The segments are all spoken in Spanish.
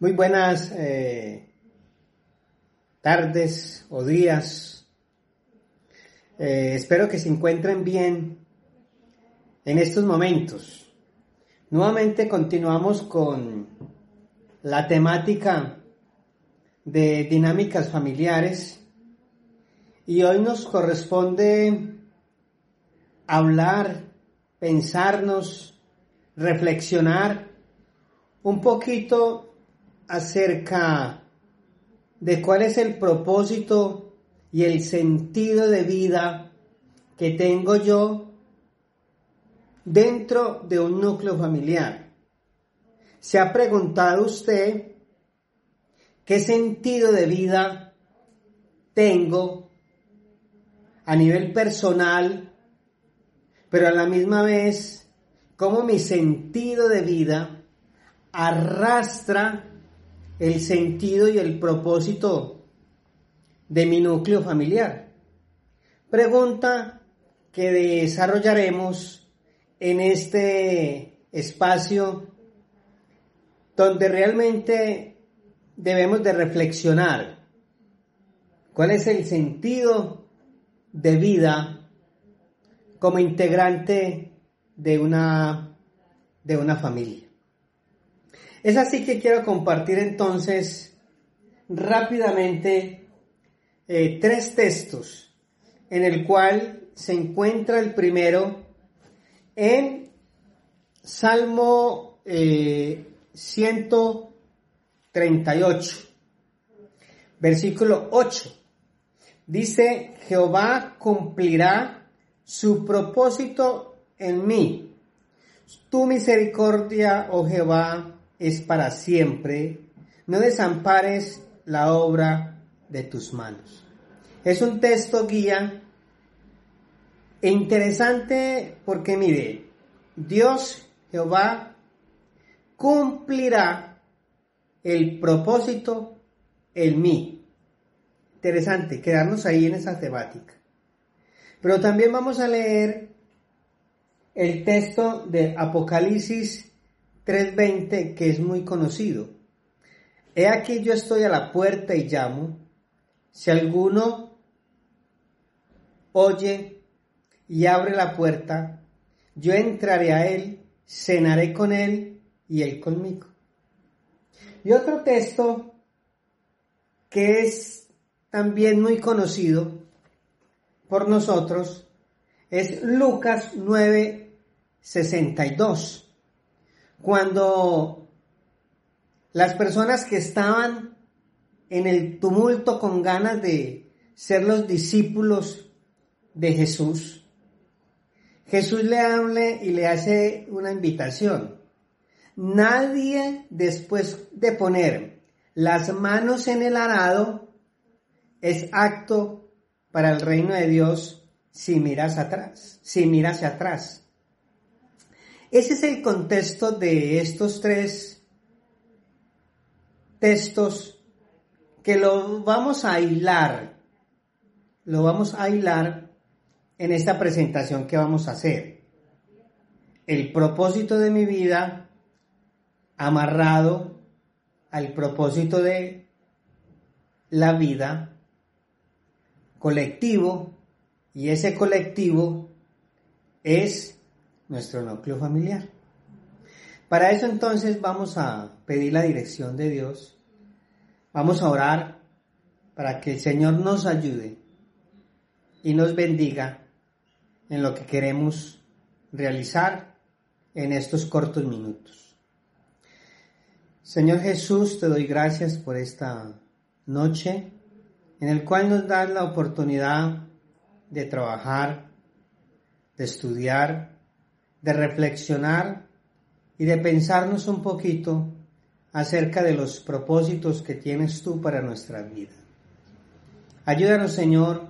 Muy buenas eh, tardes o días. Eh, espero que se encuentren bien en estos momentos. Nuevamente continuamos con la temática de dinámicas familiares y hoy nos corresponde hablar, pensarnos, reflexionar un poquito acerca de cuál es el propósito y el sentido de vida que tengo yo dentro de un núcleo familiar. ¿Se ha preguntado usted qué sentido de vida tengo a nivel personal, pero a la misma vez cómo mi sentido de vida arrastra el sentido y el propósito de mi núcleo familiar. Pregunta que desarrollaremos en este espacio donde realmente debemos de reflexionar cuál es el sentido de vida como integrante de una, de una familia. Es así que quiero compartir entonces rápidamente eh, tres textos en el cual se encuentra el primero en Salmo 138, eh, versículo 8. Dice, Jehová cumplirá su propósito en mí. Tu misericordia, oh Jehová, es para siempre, no desampares la obra de tus manos. Es un texto guía e interesante porque mire, Dios Jehová cumplirá el propósito en mí. Interesante, quedarnos ahí en esa temática. Pero también vamos a leer el texto de Apocalipsis 3.20 que es muy conocido. He aquí yo estoy a la puerta y llamo. Si alguno oye y abre la puerta, yo entraré a él, cenaré con él y él conmigo. Y otro texto que es también muy conocido por nosotros es Lucas 9:62 cuando las personas que estaban en el tumulto con ganas de ser los discípulos de Jesús, Jesús le habla y le hace una invitación. Nadie después de poner las manos en el arado es acto para el reino de Dios si miras atrás, si miras hacia atrás. Ese es el contexto de estos tres textos que lo vamos a hilar, lo vamos a hilar en esta presentación que vamos a hacer. El propósito de mi vida amarrado al propósito de la vida colectivo y ese colectivo es nuestro núcleo familiar. Para eso entonces vamos a pedir la dirección de Dios, vamos a orar para que el Señor nos ayude y nos bendiga en lo que queremos realizar en estos cortos minutos. Señor Jesús, te doy gracias por esta noche en el cual nos das la oportunidad de trabajar, de estudiar, de reflexionar y de pensarnos un poquito acerca de los propósitos que tienes tú para nuestra vida. Ayúdanos, Señor,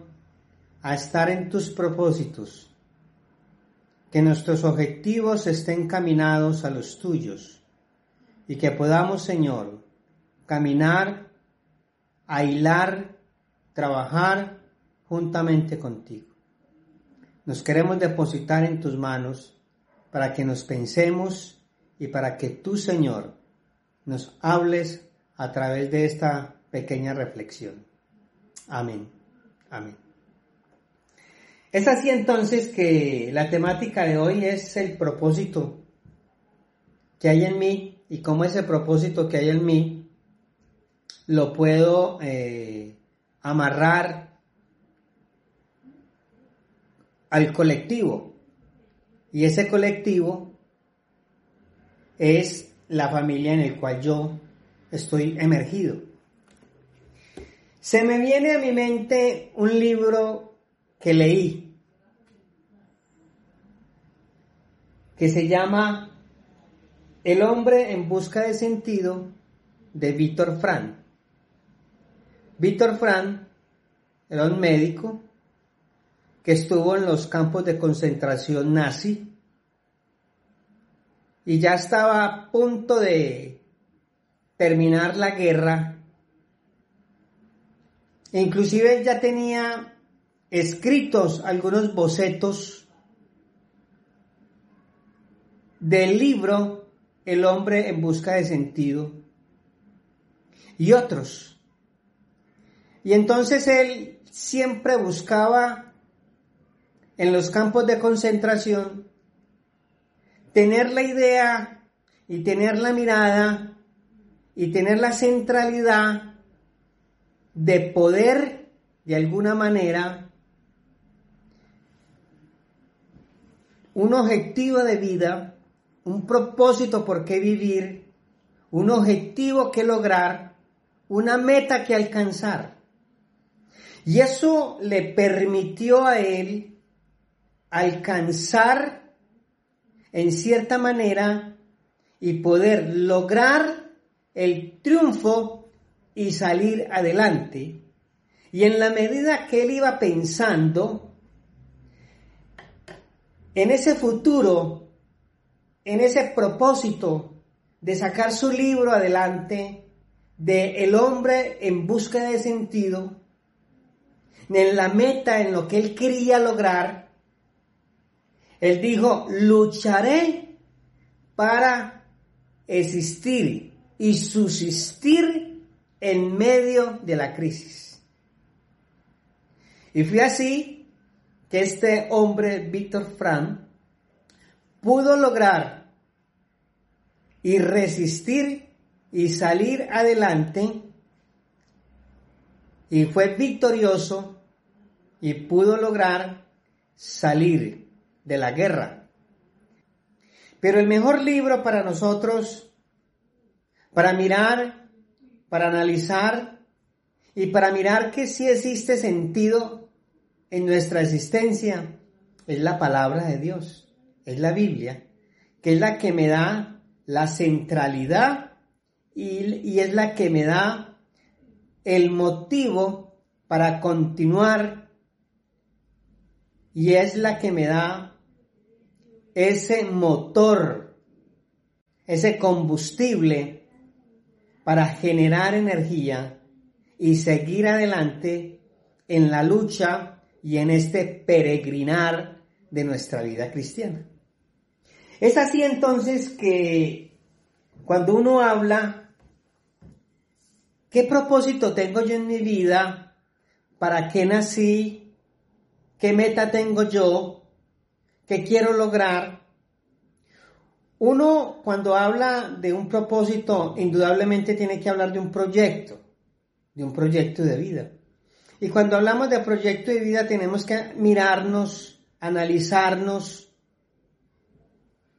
a estar en tus propósitos, que nuestros objetivos estén caminados a los tuyos y que podamos, Señor, caminar, hilar, trabajar juntamente contigo. Nos queremos depositar en tus manos para que nos pensemos y para que tú, Señor, nos hables a través de esta pequeña reflexión. Amén. Amén. Es así entonces que la temática de hoy es el propósito que hay en mí y cómo ese propósito que hay en mí lo puedo eh, amarrar al colectivo. Y ese colectivo es la familia en el cual yo estoy emergido. Se me viene a mi mente un libro que leí, que se llama El hombre en busca de sentido de Víctor Fran. Víctor Fran era un médico que estuvo en los campos de concentración nazi y ya estaba a punto de terminar la guerra. Inclusive ya tenía escritos algunos bocetos del libro El hombre en busca de sentido y otros. Y entonces él siempre buscaba en los campos de concentración tener la idea y tener la mirada y tener la centralidad de poder de alguna manera un objetivo de vida, un propósito por qué vivir, un objetivo que lograr, una meta que alcanzar. Y eso le permitió a él alcanzar en cierta manera y poder lograr el triunfo y salir adelante. Y en la medida que él iba pensando, en ese futuro, en ese propósito de sacar su libro adelante, de El hombre en busca de sentido, en la meta, en lo que él quería lograr, él dijo, lucharé para existir y subsistir en medio de la crisis. Y fue así que este hombre, Víctor Fran, pudo lograr y resistir y salir adelante y fue victorioso y pudo lograr salir de la guerra. Pero el mejor libro para nosotros, para mirar, para analizar y para mirar que sí existe sentido en nuestra existencia es la palabra de Dios, es la Biblia, que es la que me da la centralidad y, es la que me da el motivo para continuar y es la que me da ese motor, ese combustible para generar energía y seguir adelante en la lucha y en este peregrinar de nuestra vida cristiana. Es así entonces que cuando uno habla, ¿qué propósito tengo yo en mi vida? ¿Para qué nací? ¿Qué meta tengo yo? ¿Qué quiero lograr? Uno cuando habla de un propósito, indudablemente tiene que hablar de un proyecto, de un proyecto de vida. Y cuando hablamos de proyecto de vida tenemos que mirarnos, analizarnos,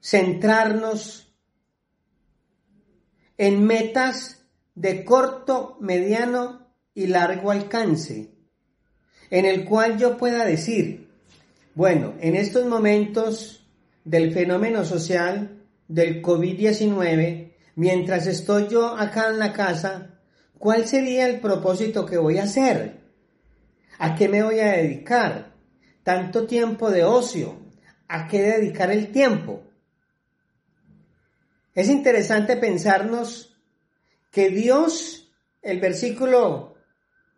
centrarnos en metas de corto, mediano y largo alcance, en el cual yo pueda decir, bueno, en estos momentos del fenómeno social del COVID-19, mientras estoy yo acá en la casa, ¿cuál sería el propósito que voy a hacer? ¿A qué me voy a dedicar? Tanto tiempo de ocio. ¿A qué dedicar el tiempo? Es interesante pensarnos que Dios, el versículo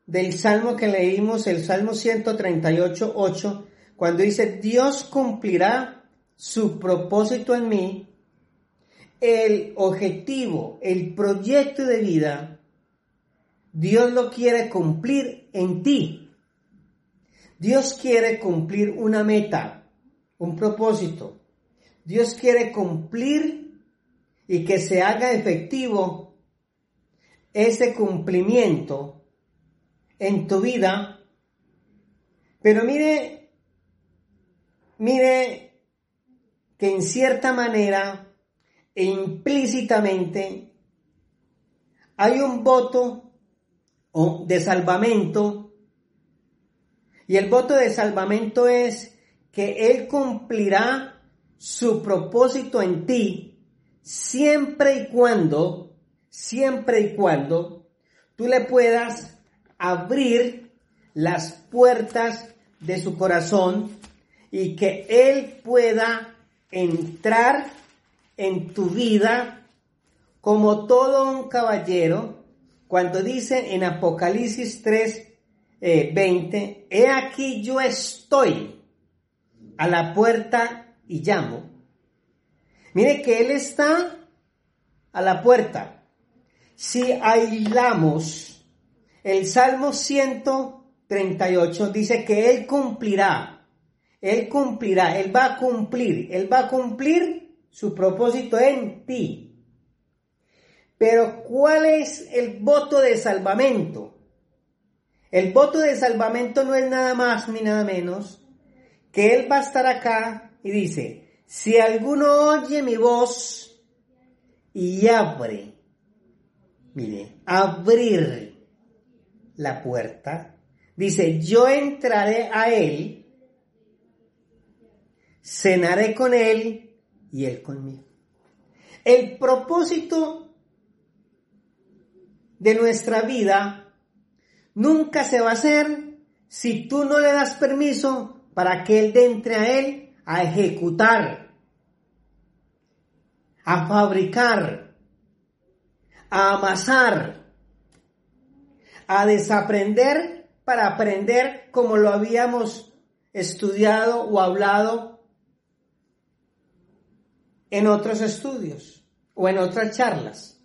del Salmo que leímos, el Salmo 138, 8, cuando dice, Dios cumplirá su propósito en mí, el objetivo, el proyecto de vida Dios lo quiere cumplir en ti. Dios quiere cumplir una meta, un propósito. Dios quiere cumplir y que se haga efectivo ese cumplimiento en tu vida. Pero mire, mire que en cierta manera e implícitamente hay un voto de salvamento. Y el voto de salvamento es que Él cumplirá su propósito en ti siempre y cuando, siempre y cuando tú le puedas abrir las puertas de su corazón y que Él pueda entrar en tu vida como todo un caballero cuando dice en Apocalipsis 3, 20, eh, he aquí yo estoy a la puerta y llamo. Mire que Él está a la puerta. Si aislamos el Salmo 138, dice que Él cumplirá, Él cumplirá, Él va a cumplir, Él va a cumplir su propósito en ti. Pero ¿cuál es el voto de salvamento? El voto de salvamento no es nada más ni nada menos que Él va a estar acá y dice, si alguno oye mi voz y abre, mire, abrir la puerta, dice, yo entraré a Él, cenaré con Él y Él conmigo. El propósito de nuestra vida nunca se va a hacer si tú no le das permiso para que Él entre a Él a ejecutar, a fabricar, a amasar, a desaprender para aprender como lo habíamos estudiado o hablado en otros estudios o en otras charlas.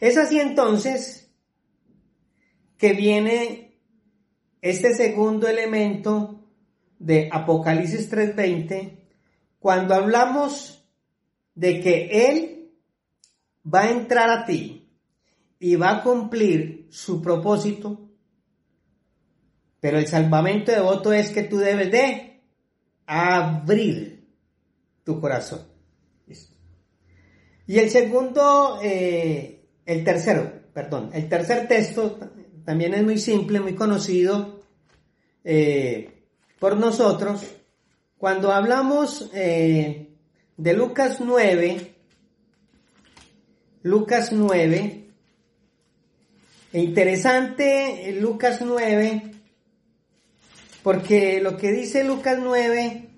Es así entonces que viene este segundo elemento de Apocalipsis 3:20, cuando hablamos de que Él va a entrar a ti y va a cumplir su propósito, pero el salvamento de voto es que tú debes de abrir tu corazón. Y el segundo eh, el tercero, perdón, el tercer texto también es muy simple, muy conocido eh, por nosotros. Cuando hablamos eh, de Lucas 9, Lucas 9, e interesante Lucas 9, porque lo que dice Lucas 9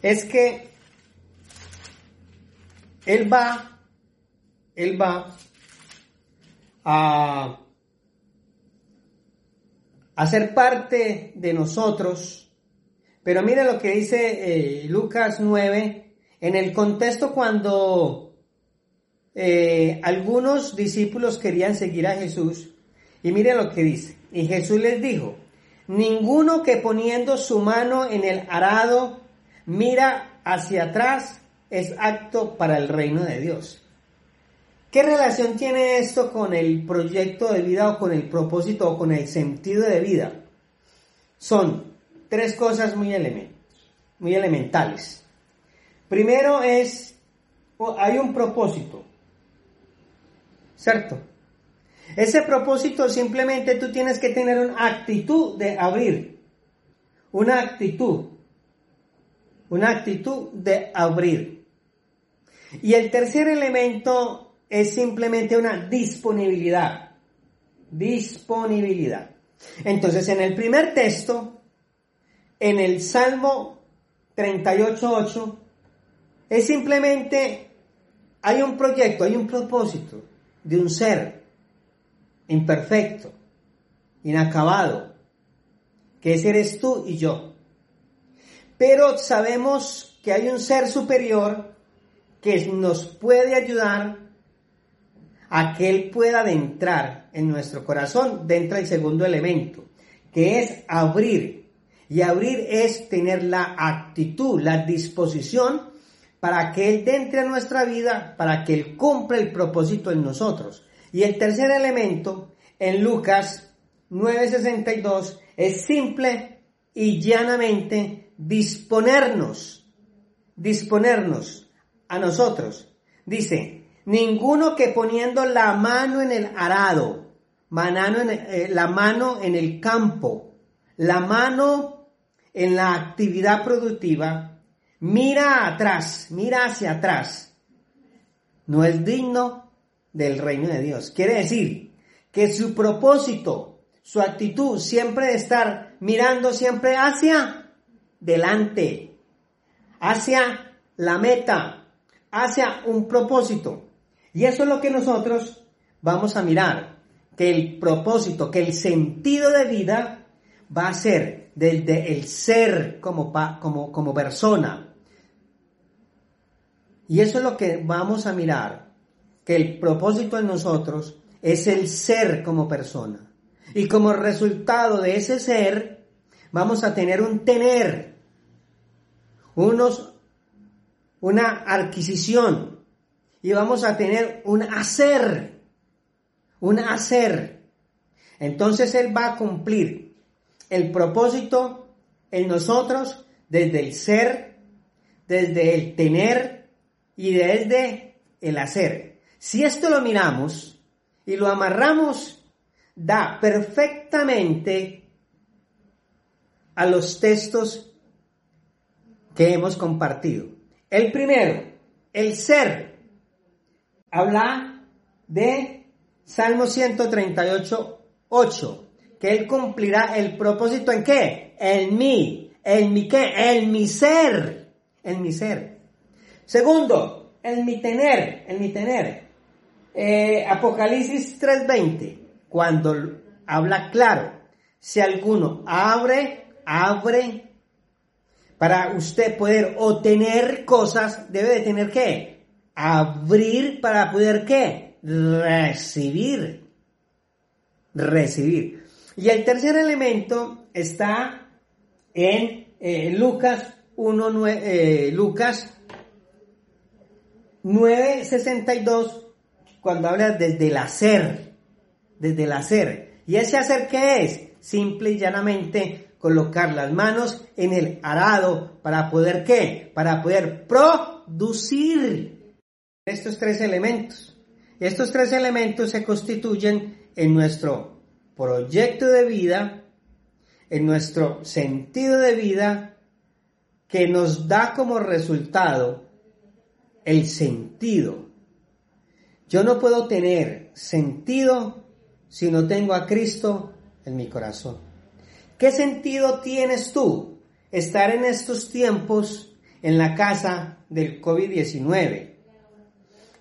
es que Él va él va a, ser parte de nosotros. Pero mire lo que dice eh, Lucas 9, en el contexto cuando eh, algunos discípulos querían seguir a Jesús. Y mire lo que dice. Y Jesús les dijo, ninguno que poniendo su mano en el arado mira hacia atrás es acto para el reino de Dios. ¿Qué relación tiene esto con el proyecto de vida o con el propósito o con el sentido de vida? Son tres cosas muy, muy elementales. Primero es, hay un propósito, ¿cierto? Ese propósito simplemente tú tienes que tener una actitud de abrir, una actitud, una actitud de abrir. Y el tercer elemento es simplemente una disponibilidad. Disponibilidad. Entonces, en el primer texto, en el Salmo 38.8, es simplemente, hay un proyecto, hay un propósito de un ser imperfecto, inacabado, que ese eres tú y yo. Pero sabemos que hay un ser superior que nos puede ayudar a que Él pueda adentrar en nuestro corazón, dentro del segundo elemento, que es abrir. Y abrir es tener la actitud, la disposición para que Él entre a nuestra vida, para que Él cumpla el propósito en nosotros. Y el tercer elemento, en Lucas 9:62, es simple y llanamente disponernos, disponernos a nosotros. Dice, ninguno que poniendo la mano en el arado, en eh, la mano en el campo, la mano en la actividad productiva, mira atrás, mira hacia atrás, no es digno del reino de Dios. Quiere decir que su propósito, su actitud siempre de estar mirando siempre hacia delante, hacia la meta, hacia un propósito. Y eso es lo que nosotros vamos a mirar, que el propósito, que el sentido de vida va a ser desde el ser como, como, como persona, y eso es lo que vamos a mirar, que el propósito en nosotros es el ser como persona. Y como resultado de ese ser, vamos a tener un tener, unos, una adquisición, y vamos a tener un hacer, un hacer. Entonces Él va a cumplir el propósito en nosotros desde el ser, desde el tener, y desde el hacer. Si esto lo miramos y lo amarramos, da perfectamente a los textos que hemos compartido. El primero, el ser, habla de Salmo 138, 8, que Él cumplirá el propósito en qué? En mí, en mi qué, en mi ser, en mi ser. Segundo, en mi tener, en mi tener. Eh, Apocalipsis 3:20, cuando habla claro, si alguno abre, abre, para usted poder obtener cosas, debe de tener que abrir para poder qué? Recibir. Recibir. Y el tercer elemento está en eh, Lucas 1, eh, Lucas 962 cuando habla desde el hacer, desde el hacer. ¿Y ese hacer qué es? Simple y llanamente colocar las manos en el arado para poder qué? Para poder producir estos tres elementos. Estos tres elementos se constituyen en nuestro proyecto de vida, en nuestro sentido de vida, que nos da como resultado el sentido. Yo no puedo tener sentido si no tengo a Cristo en mi corazón. ¿Qué sentido tienes tú estar en estos tiempos en la casa del COVID-19?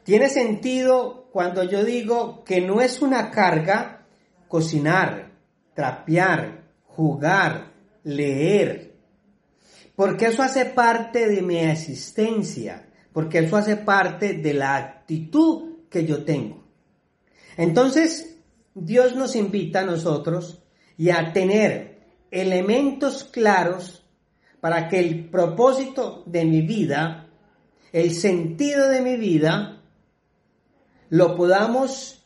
Tiene sentido cuando yo digo que no es una carga cocinar, trapear, jugar, leer, porque eso hace parte de mi existencia porque eso hace parte de la actitud que yo tengo. Entonces, Dios nos invita a nosotros y a tener elementos claros para que el propósito de mi vida, el sentido de mi vida, lo podamos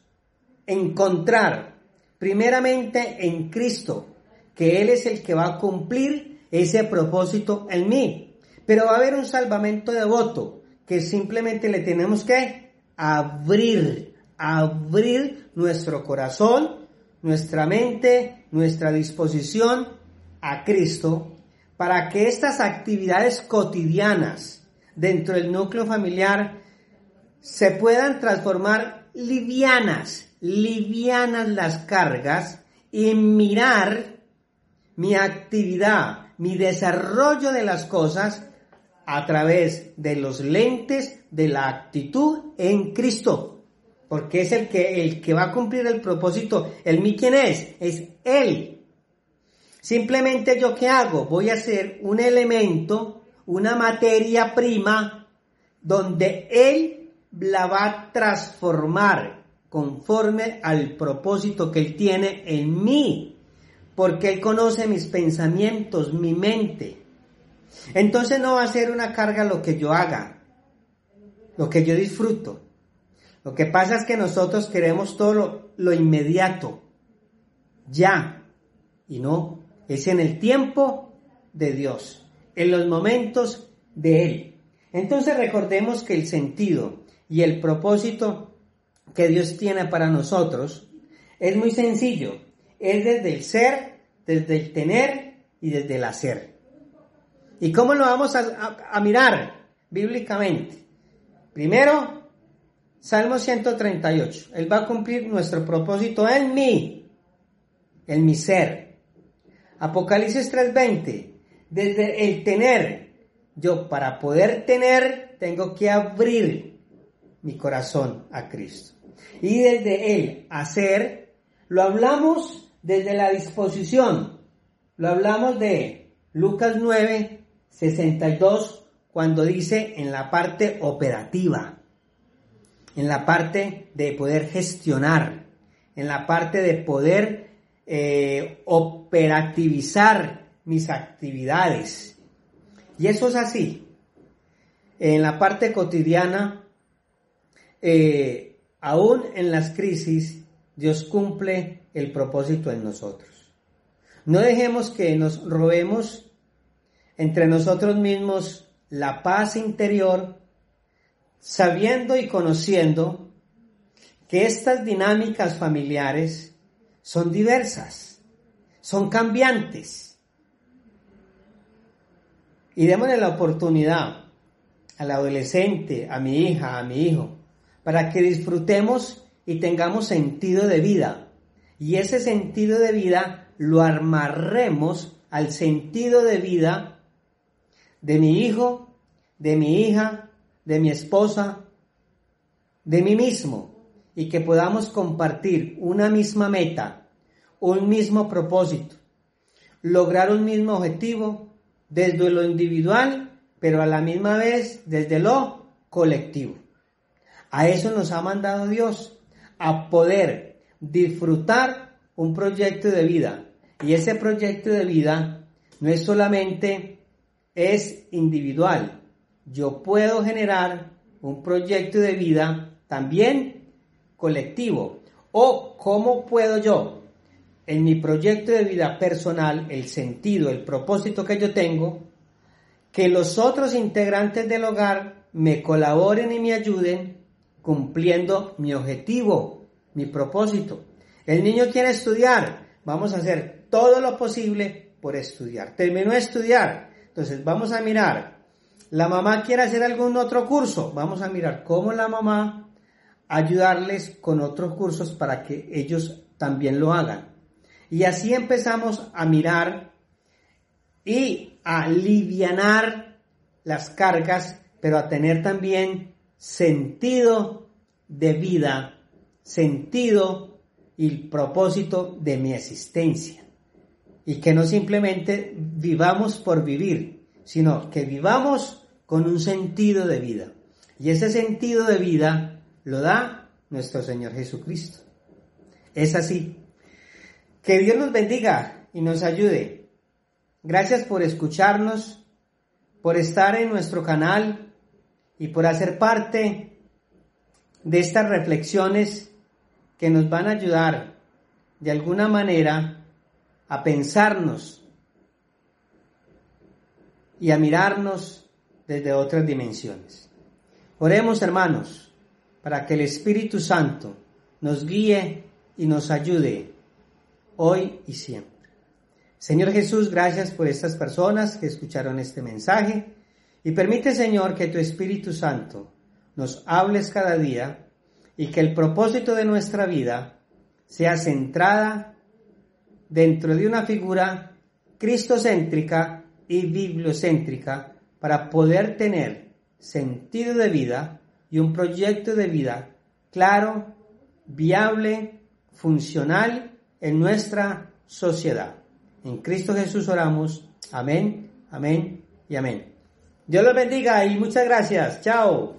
encontrar primeramente en Cristo, que Él es el que va a cumplir ese propósito en mí. Pero va a haber un salvamento devoto, que simplemente le tenemos que abrir, abrir nuestro corazón, nuestra mente, nuestra disposición a Cristo para que estas actividades cotidianas dentro del núcleo familiar se puedan transformar livianas, livianas las cargas y mirar mi actividad, mi desarrollo de las cosas a través de los lentes de la actitud en Cristo. Porque es el que, el que va a cumplir el propósito. ¿El mí quién es? Es Él. Simplemente yo qué hago? Voy a hacer un elemento, una materia prima, donde Él la va a transformar conforme al propósito que Él tiene en mí, porque Él conoce mis pensamientos, mi mente. Entonces no va a ser una carga lo que yo haga, lo que yo disfruto. Lo que pasa es que nosotros queremos todo lo, inmediato, ya, y no, es en el tiempo de Dios, en los momentos de Él. Entonces recordemos que el sentido y el propósito que Dios tiene para nosotros es muy sencillo. Es desde el ser, desde el tener y desde el hacer. ¿Y cómo lo vamos a, mirar bíblicamente? Primero, Salmo 138. Él va a cumplir nuestro propósito en mí, en mi ser. Apocalipsis 3:20. Desde el tener, yo para poder tener, tengo que abrir mi corazón a Cristo. Y desde el hacer, lo hablamos desde la disposición. Lo hablamos de Lucas 9, 62, cuando dice en la parte operativa, en la parte de poder gestionar, en la parte de poder eh, operativizar mis actividades. Y eso es así. En la parte cotidiana, eh, aún en las crisis, Dios cumple el propósito en nosotros. No dejemos que nos robemos entre nosotros mismos la paz interior, sabiendo y conociendo que estas dinámicas familiares son diversas, son cambiantes. Y démosle la oportunidad al adolescente, a mi hija, a mi hijo, para que disfrutemos y tengamos sentido de vida. Y ese sentido de vida lo armarremos al sentido de vida de mi hijo, de mi hija, de mi esposa, de mí mismo, y que podamos compartir una misma meta, un mismo propósito, lograr un mismo objetivo desde lo individual, pero a la misma vez desde lo colectivo. A eso nos ha mandado Dios, a poder disfrutar un proyecto de vida. Y ese proyecto de vida no es solamente es individual. Yo puedo generar un proyecto de vida también colectivo. O cómo puedo yo, en mi proyecto de vida personal, el sentido, el propósito que yo tengo, que los otros integrantes del hogar me colaboren y me ayuden cumpliendo mi objetivo, mi propósito. El niño quiere estudiar, vamos a hacer todo lo posible por estudiar. Terminó de estudiar, entonces vamos a mirar. La mamá quiere hacer algún otro curso, vamos a mirar cómo la mamá ayudarles con otros cursos para que ellos también lo hagan. Y así empezamos a mirar y a alivianar las cargas, pero a tener también sentido de vida, sentido y propósito de mi existencia. Y que no simplemente vivamos por vivir, sino que vivamos con un sentido de vida. Y ese sentido de vida lo da nuestro Señor Jesucristo. Es así. Que Dios nos bendiga y nos ayude. Gracias por escucharnos, por estar en nuestro canal y por hacer parte de estas reflexiones que nos van a ayudar de alguna manera a pensarnos y a mirarnos desde otras dimensiones. Oremos hermanos para que el Espíritu Santo nos guíe y nos ayude hoy y siempre. Señor Jesús, gracias por estas personas que escucharon este mensaje y permite, Señor, que tu Espíritu Santo nos hables cada día y que el propósito de nuestra vida sea centrada dentro de una figura cristocéntrica y bibliocéntrica para poder tener sentido de vida y un proyecto de vida claro, viable, funcional en nuestra sociedad. En Cristo Jesús oramos. Amén, amén y amén. Dios los bendiga y muchas gracias. Chao.